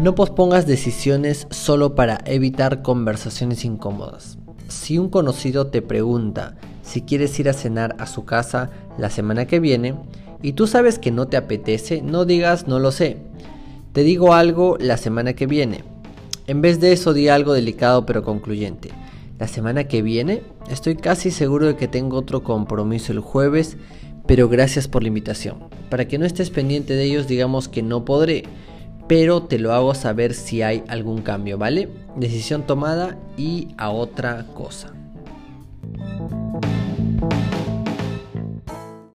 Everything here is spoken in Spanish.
No pospongas decisiones solo para evitar conversaciones incómodas. Si un conocido te pregunta si quieres ir a cenar a su casa la semana que viene y tú sabes que no te apetece, no digas no lo sé. Te digo algo la semana que viene. En vez de eso di algo delicado pero concluyente. La semana que viene estoy casi seguro de que tengo otro compromiso el jueves, pero gracias por la invitación. Para que no estés pendiente de ellos digamos que no podré pero te lo hago saber si hay algún cambio, ¿vale? Decisión tomada y a otra cosa.